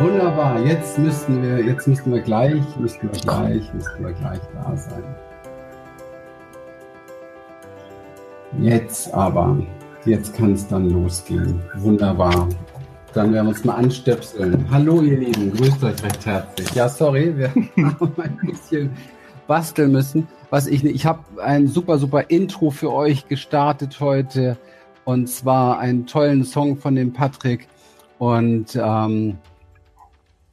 Wunderbar. Jetzt müssten wir, jetzt müssten wir gleich, müssten wir gleich, müssten wir gleich da sein. Jetzt aber, jetzt kann es dann losgehen. Wunderbar. Dann werden wir uns mal anstöpseln. Hallo ihr Lieben, grüßt euch recht herzlich. Ja, sorry, wir haben ein bisschen basteln müssen. Was ich ich habe ein super super Intro für euch gestartet heute und zwar einen tollen Song von dem Patrick und ähm,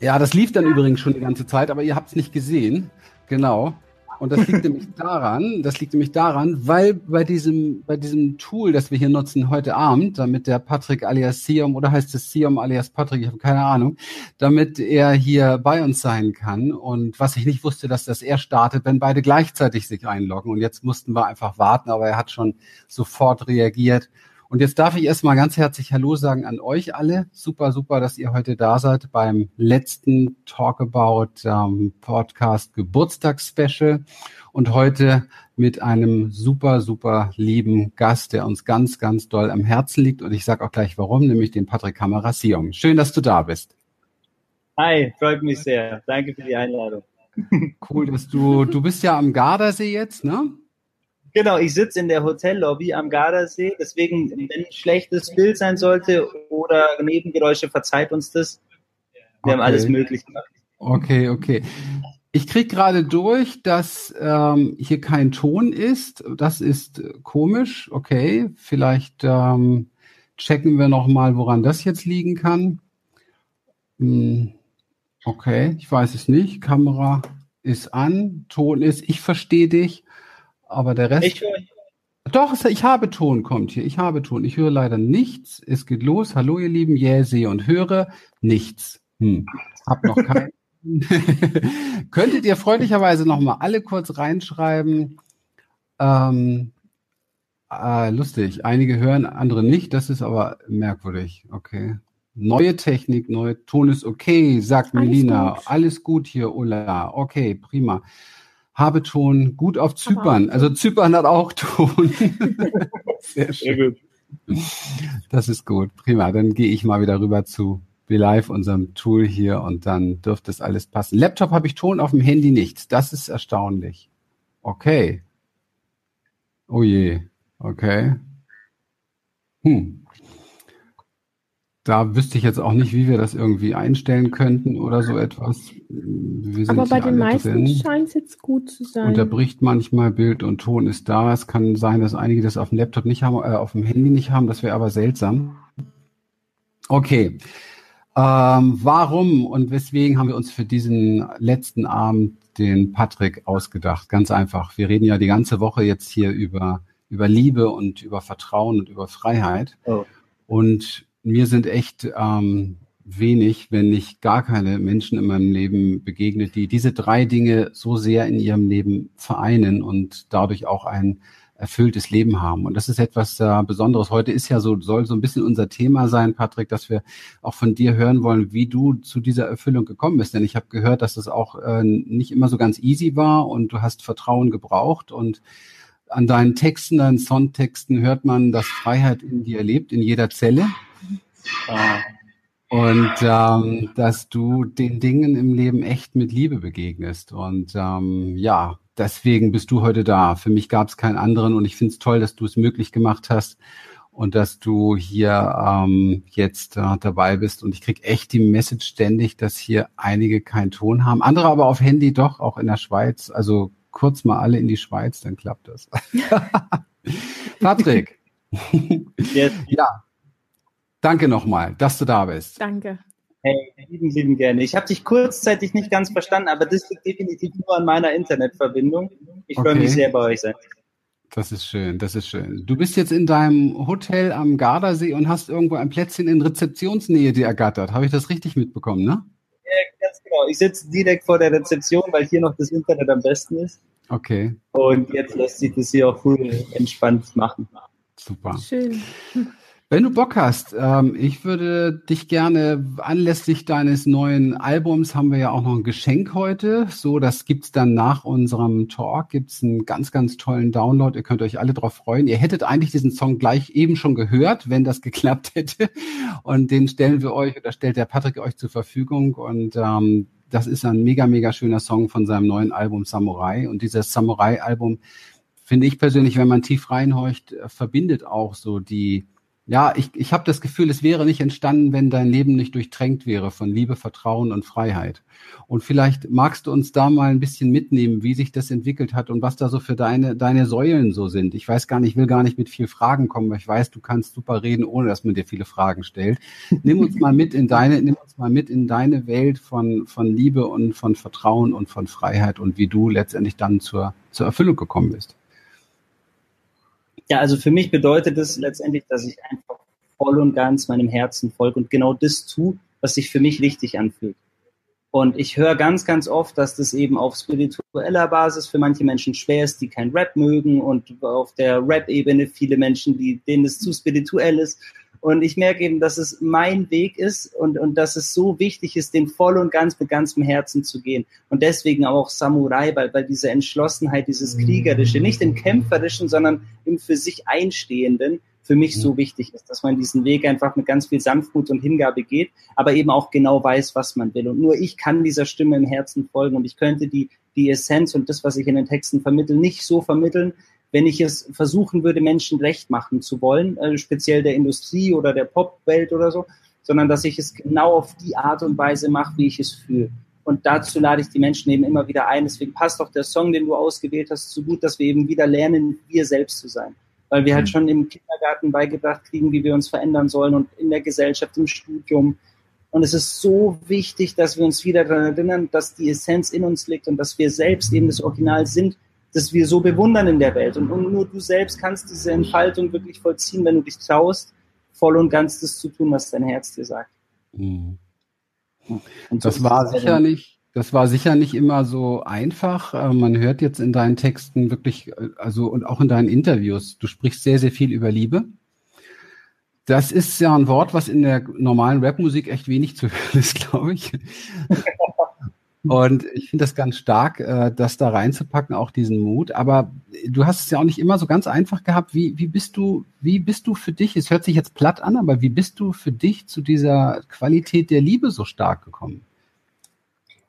ja, das lief dann übrigens schon die ganze Zeit, aber ihr habt es nicht gesehen. Genau. Und das liegt nämlich daran, das liegt nämlich daran, weil bei diesem, bei diesem Tool, das wir hier nutzen heute Abend, damit der Patrick alias Siom oder heißt es Siom alias Patrick, ich habe keine Ahnung, damit er hier bei uns sein kann. Und was ich nicht wusste, dass das er startet, wenn beide gleichzeitig sich einloggen. Und jetzt mussten wir einfach warten, aber er hat schon sofort reagiert. Und jetzt darf ich erstmal ganz herzlich Hallo sagen an euch alle. Super, super, dass ihr heute da seid beim letzten Talk About ähm, Podcast Geburtstagsspecial. Und heute mit einem super, super lieben Gast, der uns ganz, ganz doll am Herzen liegt. Und ich sage auch gleich warum, nämlich den Patrick Kamerasium. Schön, dass du da bist. Hi, freut mich sehr. Danke für die Einladung. Cool, dass du, du bist ja am Gardasee jetzt, ne? Genau, ich sitze in der Hotellobby am Gardasee. Deswegen, wenn ein schlechtes Bild sein sollte oder Nebengeräusche, verzeiht uns das. Wir okay. haben alles möglich gemacht. Okay, okay. Ich krieg gerade durch, dass ähm, hier kein Ton ist. Das ist komisch. Okay, vielleicht ähm, checken wir noch mal, woran das jetzt liegen kann. Hm. Okay, ich weiß es nicht. Kamera ist an, Ton ist. Ich verstehe dich. Aber der Rest. Ich höre. Doch, ich habe Ton, kommt hier. Ich habe Ton. Ich höre leider nichts. Es geht los. Hallo, ihr Lieben. Yeah, sehe und höre nichts. Hm. Hab noch keinen. Könntet ihr freundlicherweise noch mal alle kurz reinschreiben? Ähm, äh, lustig. Einige hören, andere nicht. Das ist aber merkwürdig. Okay. Neue Technik, neue Ton ist okay, sagt Alles Melina. Gut. Alles gut hier, Ulla. Okay, prima habe Ton gut auf Zypern. Also Zypern hat auch Ton. Sehr schön. Sehr gut. Das ist gut. Prima. Dann gehe ich mal wieder rüber zu BeLive, unserem Tool hier, und dann dürfte es alles passen. Laptop habe ich Ton, auf dem Handy nicht. Das ist erstaunlich. Okay. Oh je. Okay. Hm. Da wüsste ich jetzt auch nicht, wie wir das irgendwie einstellen könnten oder so etwas. Aber bei den meisten scheint es jetzt gut zu sein. Unterbricht manchmal Bild und Ton ist da. Es kann sein, dass einige das auf dem Laptop nicht haben, äh, auf dem Handy nicht haben. Das wäre aber seltsam. Okay. Ähm, warum und weswegen haben wir uns für diesen letzten Abend den Patrick ausgedacht? Ganz einfach. Wir reden ja die ganze Woche jetzt hier über, über Liebe und über Vertrauen und über Freiheit. Oh. Und mir sind echt ähm, wenig, wenn nicht gar keine Menschen in meinem Leben begegnet, die diese drei Dinge so sehr in ihrem Leben vereinen und dadurch auch ein erfülltes Leben haben. Und das ist etwas äh, Besonderes. Heute ist ja so, soll so ein bisschen unser Thema sein, Patrick, dass wir auch von dir hören wollen, wie du zu dieser Erfüllung gekommen bist. Denn ich habe gehört, dass das auch äh, nicht immer so ganz easy war und du hast Vertrauen gebraucht und an deinen Texten, deinen Songtexten hört man, dass Freiheit in dir lebt, in jeder Zelle. Und ähm, dass du den Dingen im Leben echt mit Liebe begegnest. Und ähm, ja, deswegen bist du heute da. Für mich gab es keinen anderen und ich finde es toll, dass du es möglich gemacht hast und dass du hier ähm, jetzt äh, dabei bist. Und ich krieg echt die Message ständig, dass hier einige keinen Ton haben, andere aber auf Handy doch, auch in der Schweiz. Also kurz mal alle in die Schweiz, dann klappt das. Patrick. Yes. Ja, Danke nochmal, dass du da bist. Danke. Hey, lieben, lieben gerne. Ich habe dich kurzzeitig nicht ganz verstanden, aber das liegt definitiv nur an meiner Internetverbindung. Ich okay. freue mich sehr bei euch sein. Das ist schön, das ist schön. Du bist jetzt in deinem Hotel am Gardasee und hast irgendwo ein Plätzchen in Rezeptionsnähe dir ergattert. Habe ich das richtig mitbekommen, ne? Ja, ganz genau. Ich sitze direkt vor der Rezeption, weil hier noch das Internet am besten ist. Okay. Und jetzt lässt sich das hier auch cool entspannt machen. Super. Schön. Wenn du Bock hast, ähm, ich würde dich gerne anlässlich deines neuen Albums haben wir ja auch noch ein Geschenk heute. So, das gibt's dann nach unserem Talk. Gibt's einen ganz, ganz tollen Download. Ihr könnt euch alle drauf freuen. Ihr hättet eigentlich diesen Song gleich eben schon gehört, wenn das geklappt hätte. Und den stellen wir euch oder stellt der Patrick euch zur Verfügung. Und ähm, das ist ein mega, mega schöner Song von seinem neuen Album Samurai. Und dieses Samurai-Album finde ich persönlich, wenn man tief reinhorcht, verbindet auch so die ja, ich, ich habe das Gefühl, es wäre nicht entstanden, wenn dein Leben nicht durchtränkt wäre von Liebe, Vertrauen und Freiheit. Und vielleicht magst du uns da mal ein bisschen mitnehmen, wie sich das entwickelt hat und was da so für deine, deine Säulen so sind. Ich weiß gar nicht, ich will gar nicht mit viel Fragen kommen, weil ich weiß, du kannst super reden, ohne dass man dir viele Fragen stellt. Nimm uns mal mit in deine, nimm uns mal mit in deine Welt von, von Liebe und von Vertrauen und von Freiheit und wie du letztendlich dann zur, zur Erfüllung gekommen bist. Ja, also für mich bedeutet es letztendlich, dass ich einfach voll und ganz meinem Herzen folge und genau das tue, was sich für mich richtig anfühlt. Und ich höre ganz, ganz oft, dass das eben auf spiritueller Basis für manche Menschen schwer ist, die kein Rap mögen und auf der Rap-Ebene viele Menschen, die, denen es zu spirituell ist. Und ich merke eben, dass es mein Weg ist und, und dass es so wichtig ist, den voll und ganz mit ganzem Herzen zu gehen. Und deswegen auch Samurai, weil, weil diese Entschlossenheit, dieses Kriegerische, nicht im Kämpferischen, sondern im für sich Einstehenden, für mich so wichtig ist, dass man diesen Weg einfach mit ganz viel Sanftmut und Hingabe geht, aber eben auch genau weiß, was man will. Und nur ich kann dieser Stimme im Herzen folgen und ich könnte die, die Essenz und das, was ich in den Texten vermittle, nicht so vermitteln, wenn ich es versuchen würde, Menschen recht machen zu wollen, äh, speziell der Industrie oder der Popwelt oder so, sondern dass ich es genau auf die Art und Weise mache, wie ich es fühle. Und dazu lade ich die Menschen eben immer wieder ein. Deswegen passt auch der Song, den du ausgewählt hast, so gut, dass wir eben wieder lernen, wir selbst zu sein. Weil wir halt mhm. schon im Kindergarten beigebracht kriegen, wie wir uns verändern sollen und in der Gesellschaft, im Studium. Und es ist so wichtig, dass wir uns wieder daran erinnern, dass die Essenz in uns liegt und dass wir selbst eben das Original sind das wir so bewundern in der Welt. Und, und nur du selbst kannst diese Entfaltung wirklich vollziehen, wenn du dich traust, voll und ganz das zu tun, was dein Herz dir sagt. Mhm. So das war sicherlich, das war sicher nicht immer so einfach. Äh, man hört jetzt in deinen Texten wirklich, äh, also und auch in deinen Interviews, du sprichst sehr, sehr viel über Liebe. Das ist ja ein Wort, was in der normalen Rapmusik echt wenig zu hören ist, glaube ich. Und ich finde das ganz stark, äh, das da reinzupacken, auch diesen Mut. Aber du hast es ja auch nicht immer so ganz einfach gehabt. Wie, wie bist du, wie bist du für dich, es hört sich jetzt platt an, aber wie bist du für dich zu dieser Qualität der Liebe so stark gekommen?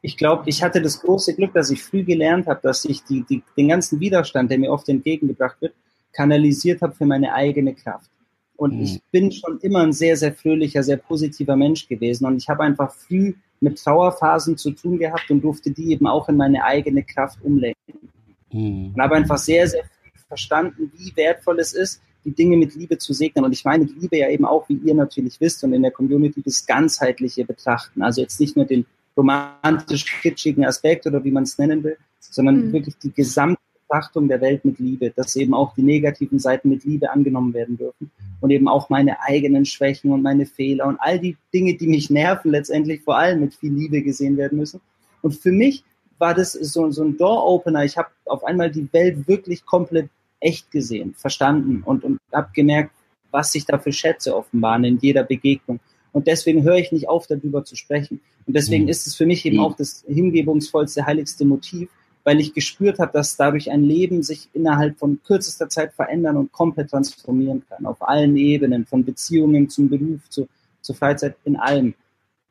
Ich glaube, ich hatte das große Glück, dass ich früh gelernt habe, dass ich die, die, den ganzen Widerstand, der mir oft entgegengebracht wird, kanalisiert habe für meine eigene Kraft. Und mhm. ich bin schon immer ein sehr, sehr fröhlicher, sehr positiver Mensch gewesen. Und ich habe einfach früh mit Trauerphasen zu tun gehabt und durfte die eben auch in meine eigene Kraft umlenken. Mhm. Und habe einfach sehr, sehr verstanden, wie wertvoll es ist, die Dinge mit Liebe zu segnen. Und ich meine Liebe ja eben auch, wie ihr natürlich wisst und in der Community, das ganzheitliche Betrachten. Also jetzt nicht nur den romantisch-kitschigen Aspekt oder wie man es nennen will, sondern mhm. wirklich die gesamte Betrachtung der Welt mit Liebe, dass eben auch die negativen Seiten mit Liebe angenommen werden dürfen und eben auch meine eigenen Schwächen und meine Fehler und all die Dinge, die mich nerven, letztendlich vor allem mit viel Liebe gesehen werden müssen. Und für mich war das so, so ein Door-Opener. Ich habe auf einmal die Welt wirklich komplett echt gesehen, verstanden und, und habe gemerkt, was sich da für Schätze offenbaren in jeder Begegnung. Und deswegen höre ich nicht auf, darüber zu sprechen. Und deswegen mhm. ist es für mich eben auch das hingebungsvollste, heiligste Motiv, weil ich gespürt habe, dass dadurch ein Leben sich innerhalb von kürzester Zeit verändern und komplett transformieren kann, auf allen Ebenen, von Beziehungen zum Beruf, zu, zur Freizeit, in allem.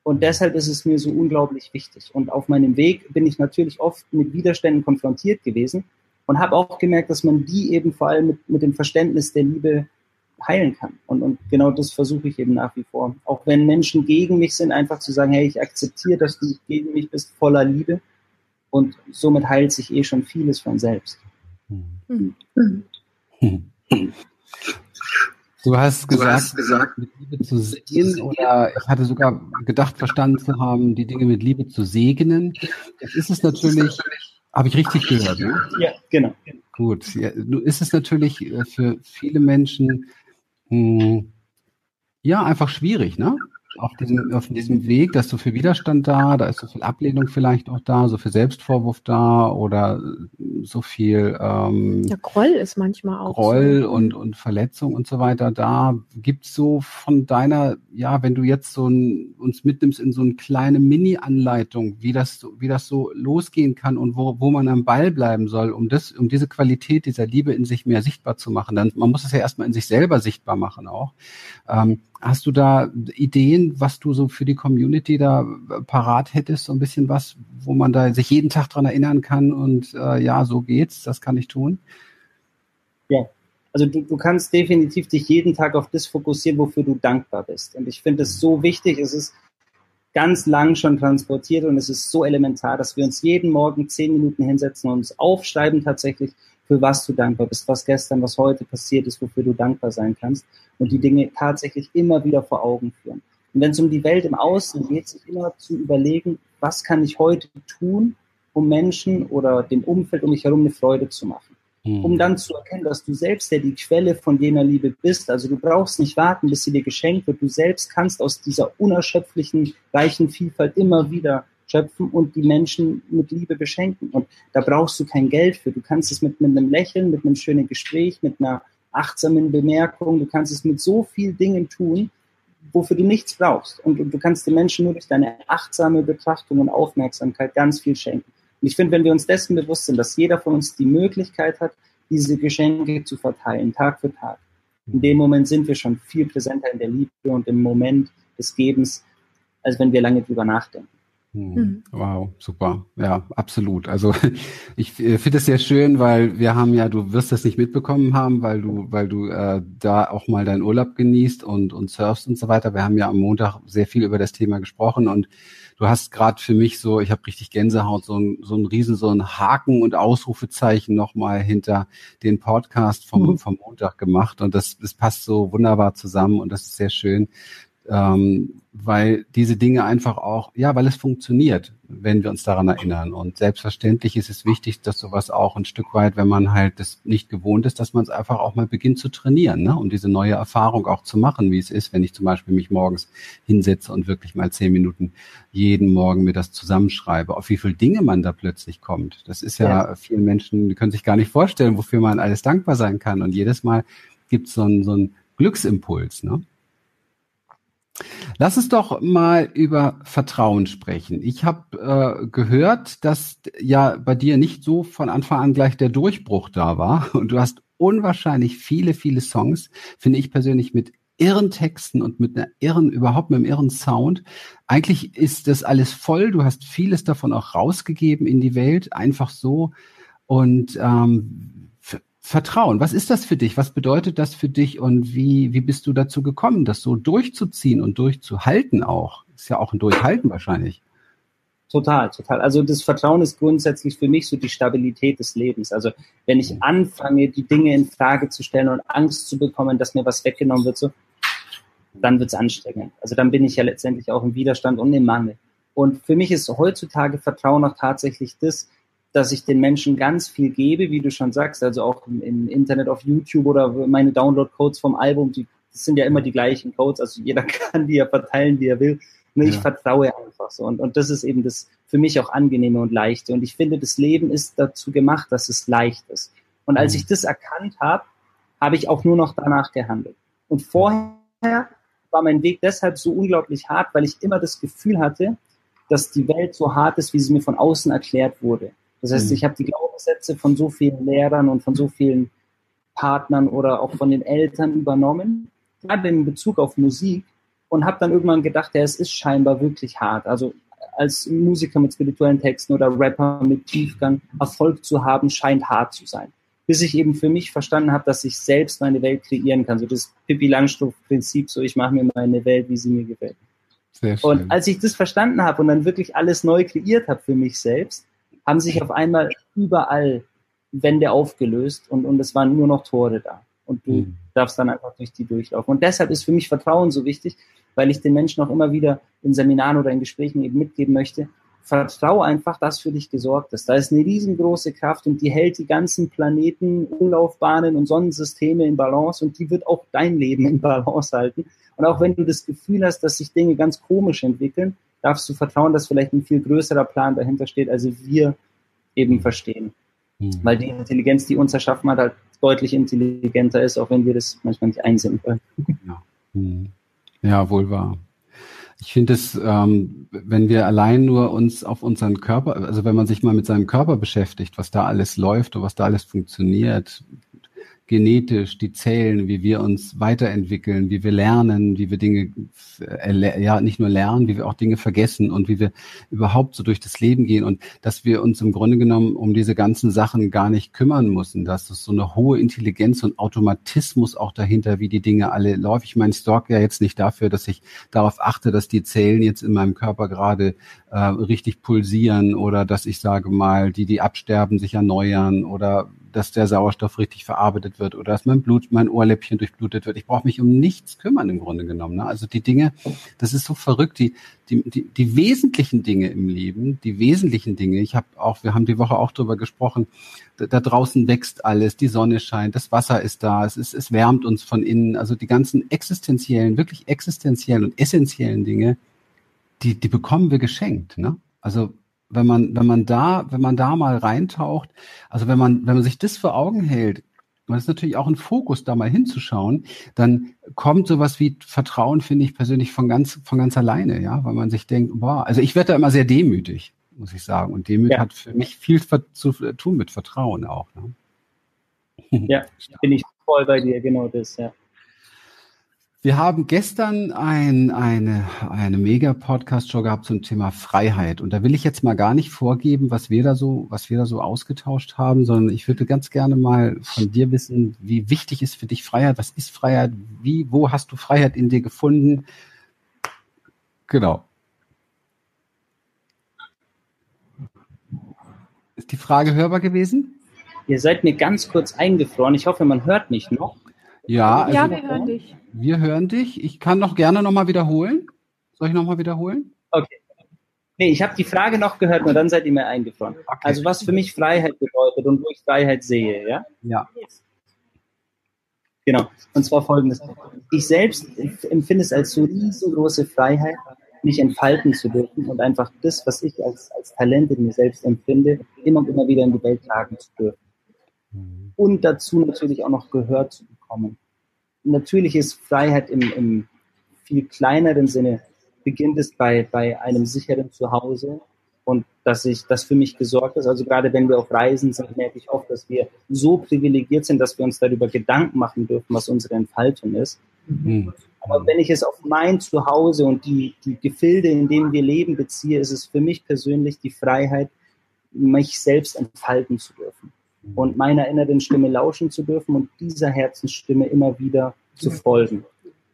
Und deshalb ist es mir so unglaublich wichtig. Und auf meinem Weg bin ich natürlich oft mit Widerständen konfrontiert gewesen und habe auch gemerkt, dass man die eben vor allem mit, mit dem Verständnis der Liebe heilen kann. Und, und genau das versuche ich eben nach wie vor. Auch wenn Menschen gegen mich sind, einfach zu sagen, hey, ich akzeptiere, dass du gegen mich bist, voller Liebe und somit heilt sich eh schon vieles von selbst. Du hast gesagt, du hast gesagt, mit Liebe zu sehen oder ich hatte sogar gedacht, verstanden zu haben, die Dinge mit Liebe zu segnen. Jetzt ist es natürlich, habe ich richtig gehört, ne? Ja, genau. Gut, ja, ist es natürlich äh, für viele Menschen mh, hm, ja einfach schwierig, ne? Auf diesem, auf diesem Weg, da ist so viel Widerstand da, da ist so viel Ablehnung vielleicht auch da, so viel Selbstvorwurf da oder so viel ähm, ja, Groll ist manchmal auch. Groll so. und, und Verletzung und so weiter da. Gibt's so von deiner, ja, wenn du jetzt so ein, uns mitnimmst in so eine kleine Mini-Anleitung, wie das, wie das so losgehen kann und wo, wo man am Ball bleiben soll, um das, um diese Qualität dieser Liebe in sich mehr sichtbar zu machen. Dann, man muss es ja erstmal in sich selber sichtbar machen auch. Ähm, Hast du da Ideen, was du so für die Community da äh, parat hättest, so ein bisschen was, wo man da sich jeden Tag dran erinnern kann und äh, ja, so geht's, das kann ich tun? Ja, also du, du kannst definitiv dich jeden Tag auf das fokussieren, wofür du dankbar bist. Und ich finde es so wichtig, es ist ganz lang schon transportiert und es ist so elementar, dass wir uns jeden Morgen zehn Minuten hinsetzen und uns aufschreiben tatsächlich, für was du dankbar bist, was gestern, was heute passiert ist, wofür du dankbar sein kannst und die Dinge tatsächlich immer wieder vor Augen führen. Und wenn es um die Welt im Außen geht, sich immer zu überlegen, was kann ich heute tun, um Menschen oder dem Umfeld um mich herum eine Freude zu machen. Mhm. Um dann zu erkennen, dass du selbst ja die Quelle von jener Liebe bist. Also du brauchst nicht warten, bis sie dir geschenkt wird. Du selbst kannst aus dieser unerschöpflichen, reichen Vielfalt immer wieder schöpfen und die Menschen mit Liebe beschenken. Und da brauchst du kein Geld für. Du kannst es mit, mit einem Lächeln, mit einem schönen Gespräch, mit einer achtsamen Bemerkung, du kannst es mit so vielen Dingen tun, wofür du nichts brauchst. Und, und du kannst den Menschen nur durch deine achtsame Betrachtung und Aufmerksamkeit ganz viel schenken. Und ich finde, wenn wir uns dessen bewusst sind, dass jeder von uns die Möglichkeit hat, diese Geschenke zu verteilen, Tag für Tag, in dem Moment sind wir schon viel präsenter in der Liebe und im Moment des Gebens, als wenn wir lange drüber nachdenken. Hm. Mhm. Wow, super. Ja, absolut. Also ich äh, finde es sehr schön, weil wir haben ja, du wirst das nicht mitbekommen haben, weil du, weil du äh, da auch mal deinen Urlaub genießt und, und surfst und so weiter. Wir haben ja am Montag sehr viel über das Thema gesprochen und du hast gerade für mich so, ich habe richtig Gänsehaut, so ein, so ein riesen, so ein Haken und Ausrufezeichen nochmal hinter den Podcast vom, mhm. vom Montag gemacht. Und das, das passt so wunderbar zusammen und das ist sehr schön ähm, weil diese Dinge einfach auch, ja, weil es funktioniert, wenn wir uns daran erinnern. Und selbstverständlich ist es wichtig, dass sowas auch ein Stück weit, wenn man halt das nicht gewohnt ist, dass man es einfach auch mal beginnt zu trainieren, ne? um diese neue Erfahrung auch zu machen, wie es ist, wenn ich zum Beispiel mich morgens hinsetze und wirklich mal zehn Minuten jeden Morgen mir das zusammenschreibe, auf wie viele Dinge man da plötzlich kommt. Das ist ja, ja. vielen Menschen, die können sich gar nicht vorstellen, wofür man alles dankbar sein kann. Und jedes Mal gibt es so einen, so einen Glücksimpuls. Ne? Lass uns doch mal über Vertrauen sprechen. Ich habe äh, gehört, dass ja bei dir nicht so von Anfang an gleich der Durchbruch da war und du hast unwahrscheinlich viele, viele Songs, finde ich persönlich mit irren Texten und mit einer irren, überhaupt mit einem irren Sound. Eigentlich ist das alles voll. Du hast vieles davon auch rausgegeben in die Welt, einfach so. Und ähm, Vertrauen. Was ist das für dich? Was bedeutet das für dich und wie, wie bist du dazu gekommen, das so durchzuziehen und durchzuhalten auch? Ist ja auch ein Durchhalten wahrscheinlich. Total, total. Also das Vertrauen ist grundsätzlich für mich so die Stabilität des Lebens. Also wenn ich anfange, die Dinge in Frage zu stellen und Angst zu bekommen, dass mir was weggenommen wird, so, dann wird es anstrengend. Also dann bin ich ja letztendlich auch im Widerstand und im Mangel. Und für mich ist heutzutage Vertrauen auch tatsächlich das, dass ich den Menschen ganz viel gebe, wie du schon sagst, also auch im, im Internet, auf YouTube oder meine Download-Codes vom Album, die das sind ja immer die gleichen Codes, also jeder kann die ja verteilen, wie er will. Nur ja. ich vertraue einfach so. Und, und das ist eben das für mich auch angenehme und leichte. Und ich finde, das Leben ist dazu gemacht, dass es leicht ist. Und als mhm. ich das erkannt habe, habe ich auch nur noch danach gehandelt. Und vorher war mein Weg deshalb so unglaublich hart, weil ich immer das Gefühl hatte, dass die Welt so hart ist, wie sie mir von außen erklärt wurde. Das heißt, mhm. ich habe die Glaubenssätze von so vielen Lehrern und von so vielen Partnern oder auch von den Eltern übernommen, gerade in Bezug auf Musik und habe dann irgendwann gedacht, ja, es ist scheinbar wirklich hart. Also als Musiker mit spirituellen Texten oder Rapper mit Tiefgang Erfolg zu haben, scheint hart zu sein. Bis ich eben für mich verstanden habe, dass ich selbst meine Welt kreieren kann. So das Pippi Langstrumpf-Prinzip, so ich mache mir meine Welt, wie sie mir gefällt. Und als ich das verstanden habe und dann wirklich alles neu kreiert habe für mich selbst, haben sich auf einmal überall Wände aufgelöst und, und es waren nur noch Tore da. Und du mhm. darfst dann einfach durch die durchlaufen. Und deshalb ist für mich Vertrauen so wichtig, weil ich den Menschen auch immer wieder in Seminaren oder in Gesprächen eben mitgeben möchte. vertrau einfach, dass für dich gesorgt ist. Da ist eine riesengroße Kraft und die hält die ganzen Planeten, Umlaufbahnen und Sonnensysteme in Balance und die wird auch dein Leben in Balance halten. Und auch wenn du das Gefühl hast, dass sich Dinge ganz komisch entwickeln, darfst du vertrauen, dass vielleicht ein viel größerer Plan dahinter steht, als wir eben verstehen. Mhm. Weil die Intelligenz, die uns erschaffen hat, halt deutlich intelligenter ist, auch wenn wir das manchmal nicht einsehen können. Ja, mhm. ja wohl wahr. Ich finde es, ähm, wenn wir allein nur uns auf unseren Körper, also wenn man sich mal mit seinem Körper beschäftigt, was da alles läuft und was da alles funktioniert, genetisch, die Zellen, wie wir uns weiterentwickeln, wie wir lernen, wie wir Dinge, ja, nicht nur lernen, wie wir auch Dinge vergessen und wie wir überhaupt so durch das Leben gehen und dass wir uns im Grunde genommen um diese ganzen Sachen gar nicht kümmern müssen, dass es so eine hohe Intelligenz und Automatismus auch dahinter, wie die Dinge alle laufen. Ich meine, ich sorge ja jetzt nicht dafür, dass ich darauf achte, dass die Zellen jetzt in meinem Körper gerade äh, richtig pulsieren oder dass ich sage mal, die, die absterben, sich erneuern oder dass der Sauerstoff richtig verarbeitet wird oder dass mein Blut, mein Ohrläppchen durchblutet wird. Ich brauche mich um nichts kümmern im Grunde genommen. Ne? Also die Dinge, das ist so verrückt, die, die, die, die wesentlichen Dinge im Leben, die wesentlichen Dinge, ich habe auch, wir haben die Woche auch drüber gesprochen, da, da draußen wächst alles, die Sonne scheint, das Wasser ist da, es, ist, es wärmt uns von innen, also die ganzen existenziellen, wirklich existenziellen und essentiellen Dinge, die, die bekommen wir geschenkt. Ne? Also wenn man, wenn man da, wenn man da mal reintaucht, also wenn man, wenn man sich das vor Augen hält, man ist natürlich auch ein Fokus, da mal hinzuschauen, dann kommt sowas wie Vertrauen, finde ich persönlich von ganz, von ganz alleine, ja, weil man sich denkt, boah, also ich werde da immer sehr demütig, muss ich sagen. Und Demut ja. hat für mich viel zu tun mit Vertrauen auch. Ne? Ja, bin ich voll bei dir, genau das, ja. Wir haben gestern ein, eine, eine Mega-Podcast-Show gehabt zum Thema Freiheit. Und da will ich jetzt mal gar nicht vorgeben, was wir da so, was wir da so ausgetauscht haben, sondern ich würde ganz gerne mal von dir wissen, wie wichtig ist für dich Freiheit? Was ist Freiheit? Wie, wo hast du Freiheit in dir gefunden? Genau. Ist die Frage hörbar gewesen? Ihr seid mir ganz kurz eingefroren. Ich hoffe, man hört mich noch. Ja, also ja, wir hören dich. Wir hören dich. Ich kann noch gerne nochmal wiederholen. Soll ich nochmal wiederholen? Okay. Nee, ich habe die Frage noch gehört, nur dann seid ihr mir eingefroren. Okay. Also was für mich Freiheit bedeutet und wo ich Freiheit sehe, ja? Ja. Genau. Und zwar folgendes. Ich selbst empfinde es als so riesengroße Freiheit, mich entfalten zu dürfen und einfach das, was ich als, als Talent in mir selbst empfinde, immer und immer wieder in die Welt tragen zu dürfen. Mhm. Und dazu natürlich auch noch gehört zu bekommen. Natürlich ist Freiheit im, im viel kleineren Sinne, beginnt es bei, bei einem sicheren Zuhause und dass ich, das für mich gesorgt ist. Also gerade wenn wir auf Reisen sind, merke ich oft, dass wir so privilegiert sind, dass wir uns darüber Gedanken machen dürfen, was unsere Entfaltung ist. Mhm. Aber wenn ich es auf mein Zuhause und die, die Gefilde, in denen wir leben, beziehe, ist es für mich persönlich die Freiheit, mich selbst entfalten zu dürfen und meiner inneren Stimme lauschen zu dürfen und dieser Herzensstimme immer wieder zu folgen.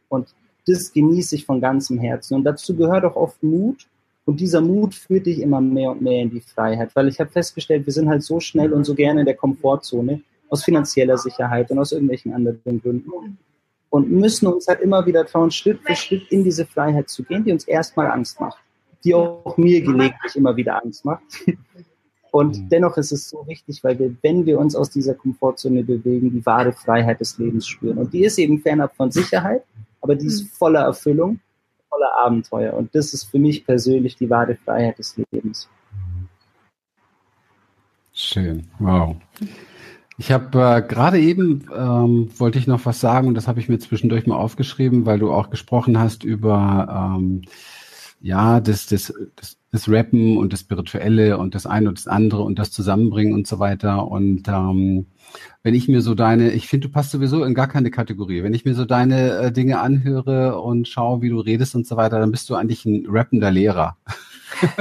Und das genieße ich von ganzem Herzen. Und dazu gehört auch oft Mut. Und dieser Mut führt dich immer mehr und mehr in die Freiheit, weil ich habe festgestellt, wir sind halt so schnell und so gerne in der Komfortzone aus finanzieller Sicherheit und aus irgendwelchen anderen Gründen und müssen uns halt immer wieder trauen, Schritt für Schritt in diese Freiheit zu gehen, die uns erstmal Angst macht, die auch mir gelegentlich immer wieder Angst macht. Und mhm. dennoch ist es so wichtig, weil wir, wenn wir uns aus dieser Komfortzone bewegen, die wahre Freiheit des Lebens spüren. Und die ist eben fernab von Sicherheit, aber die ist mhm. voller Erfüllung, voller Abenteuer. Und das ist für mich persönlich die wahre Freiheit des Lebens. Schön, wow. Ich habe äh, gerade eben ähm, wollte ich noch was sagen und das habe ich mir zwischendurch mal aufgeschrieben, weil du auch gesprochen hast über ähm, ja das, das, das das Rappen und das Spirituelle und das eine und das andere und das Zusammenbringen und so weiter. Und ähm, wenn ich mir so deine, ich finde, du passt sowieso in gar keine Kategorie. Wenn ich mir so deine äh, Dinge anhöre und schaue, wie du redest und so weiter, dann bist du eigentlich ein rappender Lehrer.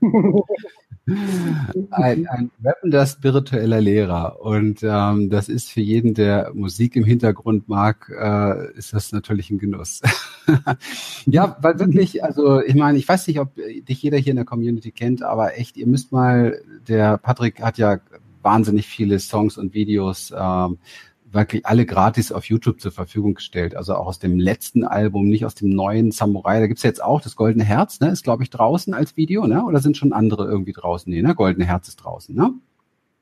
ein, ein rappender spiritueller Lehrer. Und ähm, das ist für jeden, der Musik im Hintergrund mag, äh, ist das natürlich ein Genuss. ja, weil wirklich, also ich meine, ich weiß nicht, ob dich jeder hier in der Community kennt, aber echt, ihr müsst mal, der Patrick hat ja wahnsinnig viele Songs und Videos ähm, wirklich alle gratis auf YouTube zur Verfügung gestellt. Also auch aus dem letzten Album, nicht aus dem neuen Samurai. Da gibt's jetzt auch das Goldene Herz, ne? Ist, glaube ich, draußen als Video, ne? Oder sind schon andere irgendwie draußen? Nee, ne? Goldene Herz ist draußen, ne?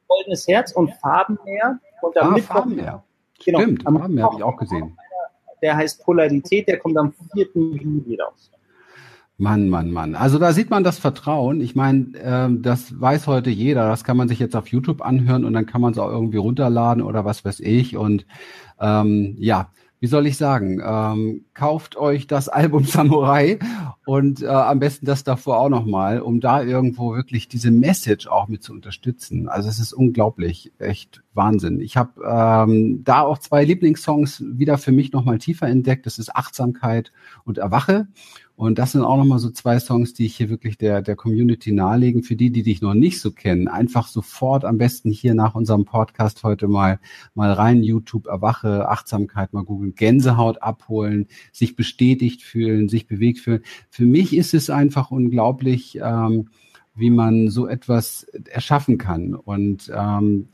Goldenes Herz und Farbenmeer. Und am ah, Mittwoch, Farbenmeer. Genau, Stimmt, Farbenmeer habe ich auch gesehen. Der heißt Polarität, der kommt am 4. Juli raus. Mann, Mann, Mann. Also da sieht man das Vertrauen. Ich meine, ähm, das weiß heute jeder. Das kann man sich jetzt auf YouTube anhören und dann kann man es auch irgendwie runterladen oder was weiß ich. Und ähm, ja, wie soll ich sagen, ähm, kauft euch das Album Samurai und äh, am besten das davor auch nochmal, um da irgendwo wirklich diese Message auch mit zu unterstützen. Also es ist unglaublich, echt Wahnsinn. Ich habe ähm, da auch zwei Lieblingssongs wieder für mich nochmal tiefer entdeckt. Das ist Achtsamkeit und Erwache. Und das sind auch nochmal so zwei Songs, die ich hier wirklich der, der Community nahelegen. Für die, die dich noch nicht so kennen, einfach sofort am besten hier nach unserem Podcast heute mal, mal rein YouTube, Erwache, Achtsamkeit mal googeln, Gänsehaut abholen, sich bestätigt fühlen, sich bewegt fühlen. Für mich ist es einfach unglaublich, ähm, wie man so etwas erschaffen kann. Und, ähm,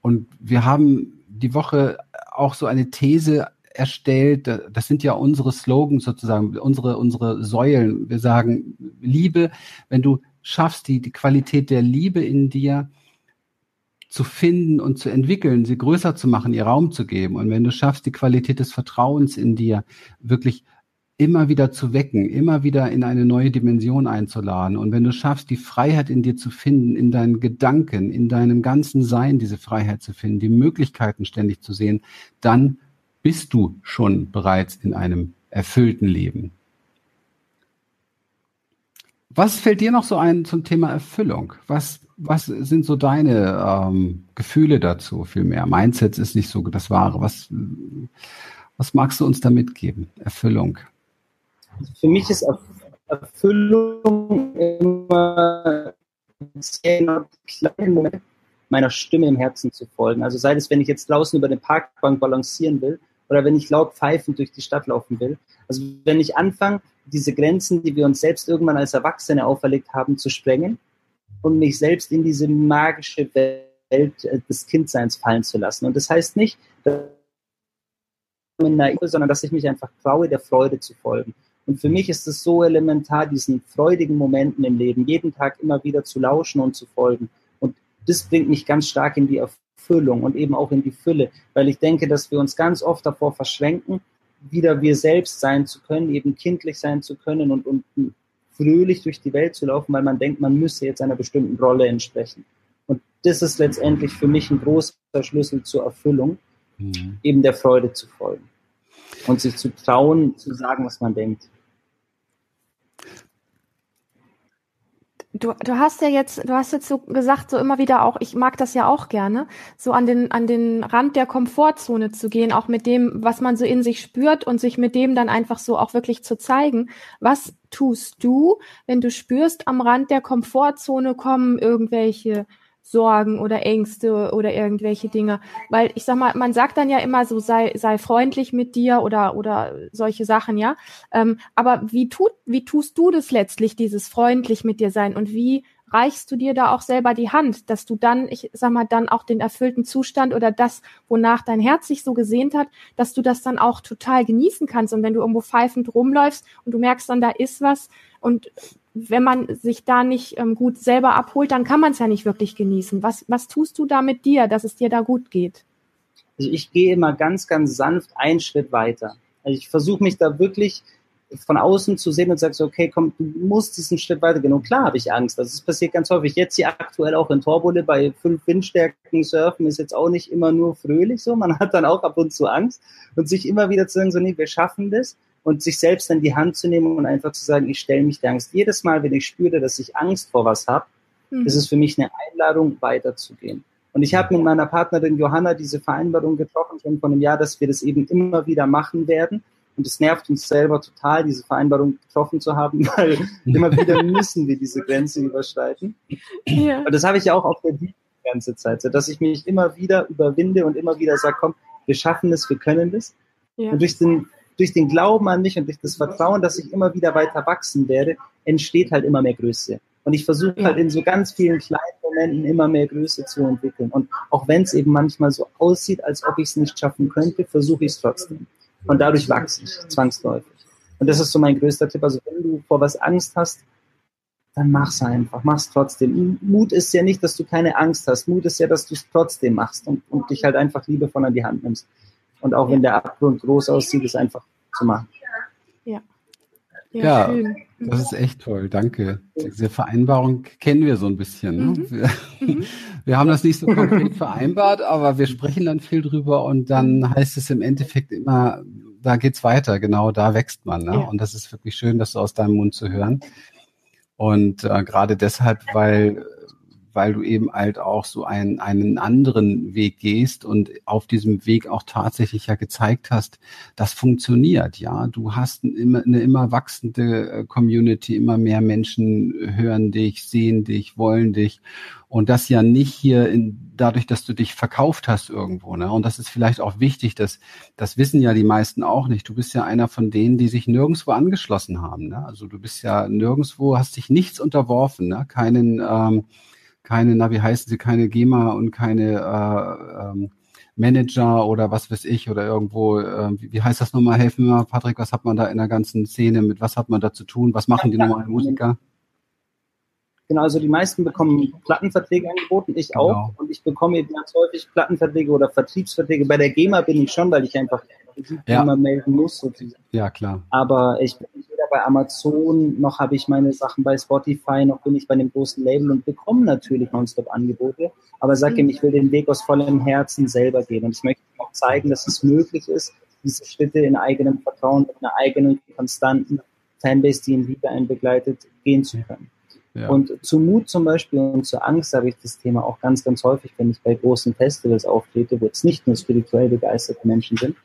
und wir haben die Woche auch so eine These erstellt. Das sind ja unsere Slogans sozusagen, unsere, unsere Säulen. Wir sagen Liebe, wenn du schaffst, die, die Qualität der Liebe in dir zu finden und zu entwickeln, sie größer zu machen, ihr Raum zu geben. Und wenn du schaffst, die Qualität des Vertrauens in dir wirklich immer wieder zu wecken, immer wieder in eine neue Dimension einzuladen. Und wenn du schaffst, die Freiheit in dir zu finden, in deinen Gedanken, in deinem ganzen Sein diese Freiheit zu finden, die Möglichkeiten ständig zu sehen, dann bist du schon bereits in einem erfüllten Leben. Was fällt dir noch so ein zum Thema Erfüllung? Was, was sind so deine ähm, Gefühle dazu vielmehr? Mindset ist nicht so das Wahre. Was, was magst du uns da mitgeben? Erfüllung. Für mich ist Erfüllung immer sehr kleinen Moment meiner Stimme im Herzen zu folgen. Also sei es, wenn ich jetzt draußen über den Parkbank balancieren will oder wenn ich laut pfeifend durch die Stadt laufen will. Also wenn ich anfange, diese Grenzen, die wir uns selbst irgendwann als Erwachsene auferlegt haben, zu sprengen und mich selbst in diese magische Welt äh, des Kindseins fallen zu lassen. Und das heißt nicht, sondern dass ich mich einfach traue, der Freude zu folgen. Und für mich ist es so elementar, diesen freudigen Momenten im Leben jeden Tag immer wieder zu lauschen und zu folgen. Und das bringt mich ganz stark in die Erfüllung und eben auch in die Fülle, weil ich denke, dass wir uns ganz oft davor verschränken, wieder wir selbst sein zu können, eben kindlich sein zu können und, und fröhlich durch die Welt zu laufen, weil man denkt, man müsse jetzt einer bestimmten Rolle entsprechen. Und das ist letztendlich für mich ein großer Schlüssel zur Erfüllung, mhm. eben der Freude zu folgen und sich zu trauen, zu sagen, was man denkt. Du, du hast ja jetzt, du hast jetzt so gesagt, so immer wieder auch, ich mag das ja auch gerne, so an den, an den Rand der Komfortzone zu gehen, auch mit dem, was man so in sich spürt und sich mit dem dann einfach so auch wirklich zu zeigen. Was tust du, wenn du spürst, am Rand der Komfortzone kommen irgendwelche Sorgen oder Ängste oder irgendwelche Dinge. Weil ich sag mal, man sagt dann ja immer so, sei, sei freundlich mit dir oder, oder solche Sachen, ja. Ähm, aber wie tut, wie tust du das letztlich, dieses freundlich mit dir sein? Und wie reichst du dir da auch selber die Hand, dass du dann, ich sag mal, dann auch den erfüllten Zustand oder das, wonach dein Herz sich so gesehnt hat, dass du das dann auch total genießen kannst. Und wenn du irgendwo pfeifend rumläufst und du merkst dann, da ist was und wenn man sich da nicht ähm, gut selber abholt, dann kann man es ja nicht wirklich genießen. Was, was tust du da mit dir, dass es dir da gut geht? Also ich gehe immer ganz, ganz sanft einen Schritt weiter. Also ich versuche mich da wirklich von außen zu sehen und sage so, okay, komm, du musst diesen Schritt weitergehen. Und klar habe ich Angst. Das passiert ganz häufig. Jetzt hier aktuell auch in Torbole bei fünf Windstärken surfen ist jetzt auch nicht immer nur fröhlich so. Man hat dann auch ab und zu Angst und sich immer wieder zu sagen so, nee, wir schaffen das und sich selbst in die Hand zu nehmen und einfach zu sagen, ich stelle mich der Angst. Jedes Mal, wenn ich spüre, dass ich Angst vor was habe, mhm. ist es für mich eine Einladung, weiterzugehen. Und ich habe mit meiner Partnerin Johanna diese Vereinbarung getroffen, schon vor einem Jahr, dass wir das eben immer wieder machen werden. Und es nervt uns selber total, diese Vereinbarung getroffen zu haben, weil immer wieder müssen wir diese Grenze überschreiten. Ja. Und das habe ich ja auch auf der die ganze Zeit, so dass ich mich immer wieder überwinde und immer wieder sage, komm, wir schaffen es, wir können das. Ja. Und durch den durch den Glauben an mich und durch das Vertrauen, dass ich immer wieder weiter wachsen werde, entsteht halt immer mehr Größe. Und ich versuche halt in so ganz vielen kleinen Momenten immer mehr Größe zu entwickeln. Und auch wenn es eben manchmal so aussieht, als ob ich es nicht schaffen könnte, versuche ich es trotzdem. Und dadurch wachse ich zwangsläufig. Und das ist so mein größter Tipp. Also wenn du vor was Angst hast, dann mach's einfach, mach's trotzdem. Mut ist ja nicht, dass du keine Angst hast. Mut ist ja, dass du es trotzdem machst und, und dich halt einfach liebevoll an die Hand nimmst. Und auch wenn der Abgrund groß aussieht, es einfach zu machen. Ja. Ja, ja das ist echt toll, danke. Diese Vereinbarung kennen wir so ein bisschen. Ne? Mhm. Wir, mhm. wir, haben das nicht so konkret vereinbart, aber wir sprechen dann viel drüber und dann heißt es im Endeffekt immer, da geht's weiter, genau, da wächst man. Ne? Ja. Und das ist wirklich schön, das so aus deinem Mund zu hören. Und äh, gerade deshalb, weil weil du eben halt auch so einen, einen anderen Weg gehst und auf diesem Weg auch tatsächlich ja gezeigt hast, das funktioniert, ja. Du hast immer, eine immer wachsende äh, Community, immer mehr Menschen hören dich, sehen dich, wollen dich. Und das ja nicht hier in, dadurch, dass du dich verkauft hast irgendwo. Ne? Und das ist vielleicht auch wichtig, dass das wissen ja die meisten auch nicht. Du bist ja einer von denen, die sich nirgendwo angeschlossen haben. Ne? Also du bist ja nirgendwo, hast dich nichts unterworfen, ne? keinen, ähm, keine, na wie heißen sie, keine GEMA und keine äh, ähm, Manager oder was weiß ich oder irgendwo, äh, wie, wie heißt das nochmal? Helfen mir mal, Patrick, was hat man da in der ganzen Szene, mit was hat man da zu tun? Was machen die normalen Musiker? Genau, also die meisten bekommen Plattenverträge angeboten, ich genau. auch. Und ich bekomme eben ganz häufig Plattenverträge oder Vertriebsverträge. Bei der GEMA bin ich schon, weil ich einfach die ja. GEMA melden muss sozusagen. Ja, klar. Aber ich bin weder bei Amazon, noch habe ich meine Sachen bei Spotify, noch bin ich bei einem großen Label und bekomme natürlich nonstop Angebote. Aber sage ihm, ich will den Weg aus vollem Herzen selber gehen. Und ich möchte auch zeigen, dass es möglich ist, diese Schritte in eigenem Vertrauen, mit einer eigenen, konstanten Fanbase, die in Liebe einen begleitet, gehen zu können. Ja. Und zu Mut zum Beispiel und zur Angst habe ich das Thema auch ganz, ganz häufig, wenn ich bei großen Festivals auftrete, wo es nicht nur spirituell begeisterte Menschen sind,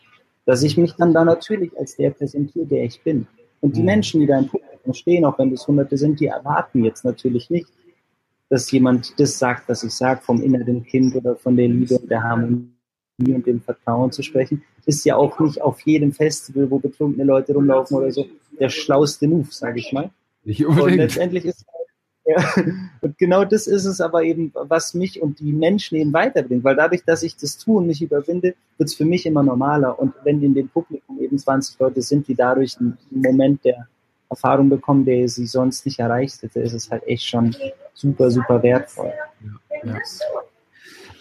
dass ich mich dann da natürlich als der präsentiere, der ich bin. Und die mhm. Menschen, die da im Publikum stehen, auch wenn das Hunderte sind, die erwarten jetzt natürlich nicht, dass jemand das sagt, was ich sage, vom inneren Kind oder von der Liebe und der Harmonie und dem Vertrauen zu sprechen. Ist ja auch nicht auf jedem Festival, wo betrunkene Leute rumlaufen oder so, der schlauste Move, sage ich mal. Nicht unbedingt. Und letztendlich ist ja. Und genau das ist es aber eben, was mich und die Menschen eben weiterbringt. Weil dadurch, dass ich das tue und mich überwinde, wird es für mich immer normaler. Und wenn in dem Publikum eben 20 Leute sind, die dadurch einen Moment der Erfahrung bekommen, der sie sonst nicht erreicht hätte, ist es halt echt schon super, super wertvoll. Ja, ja.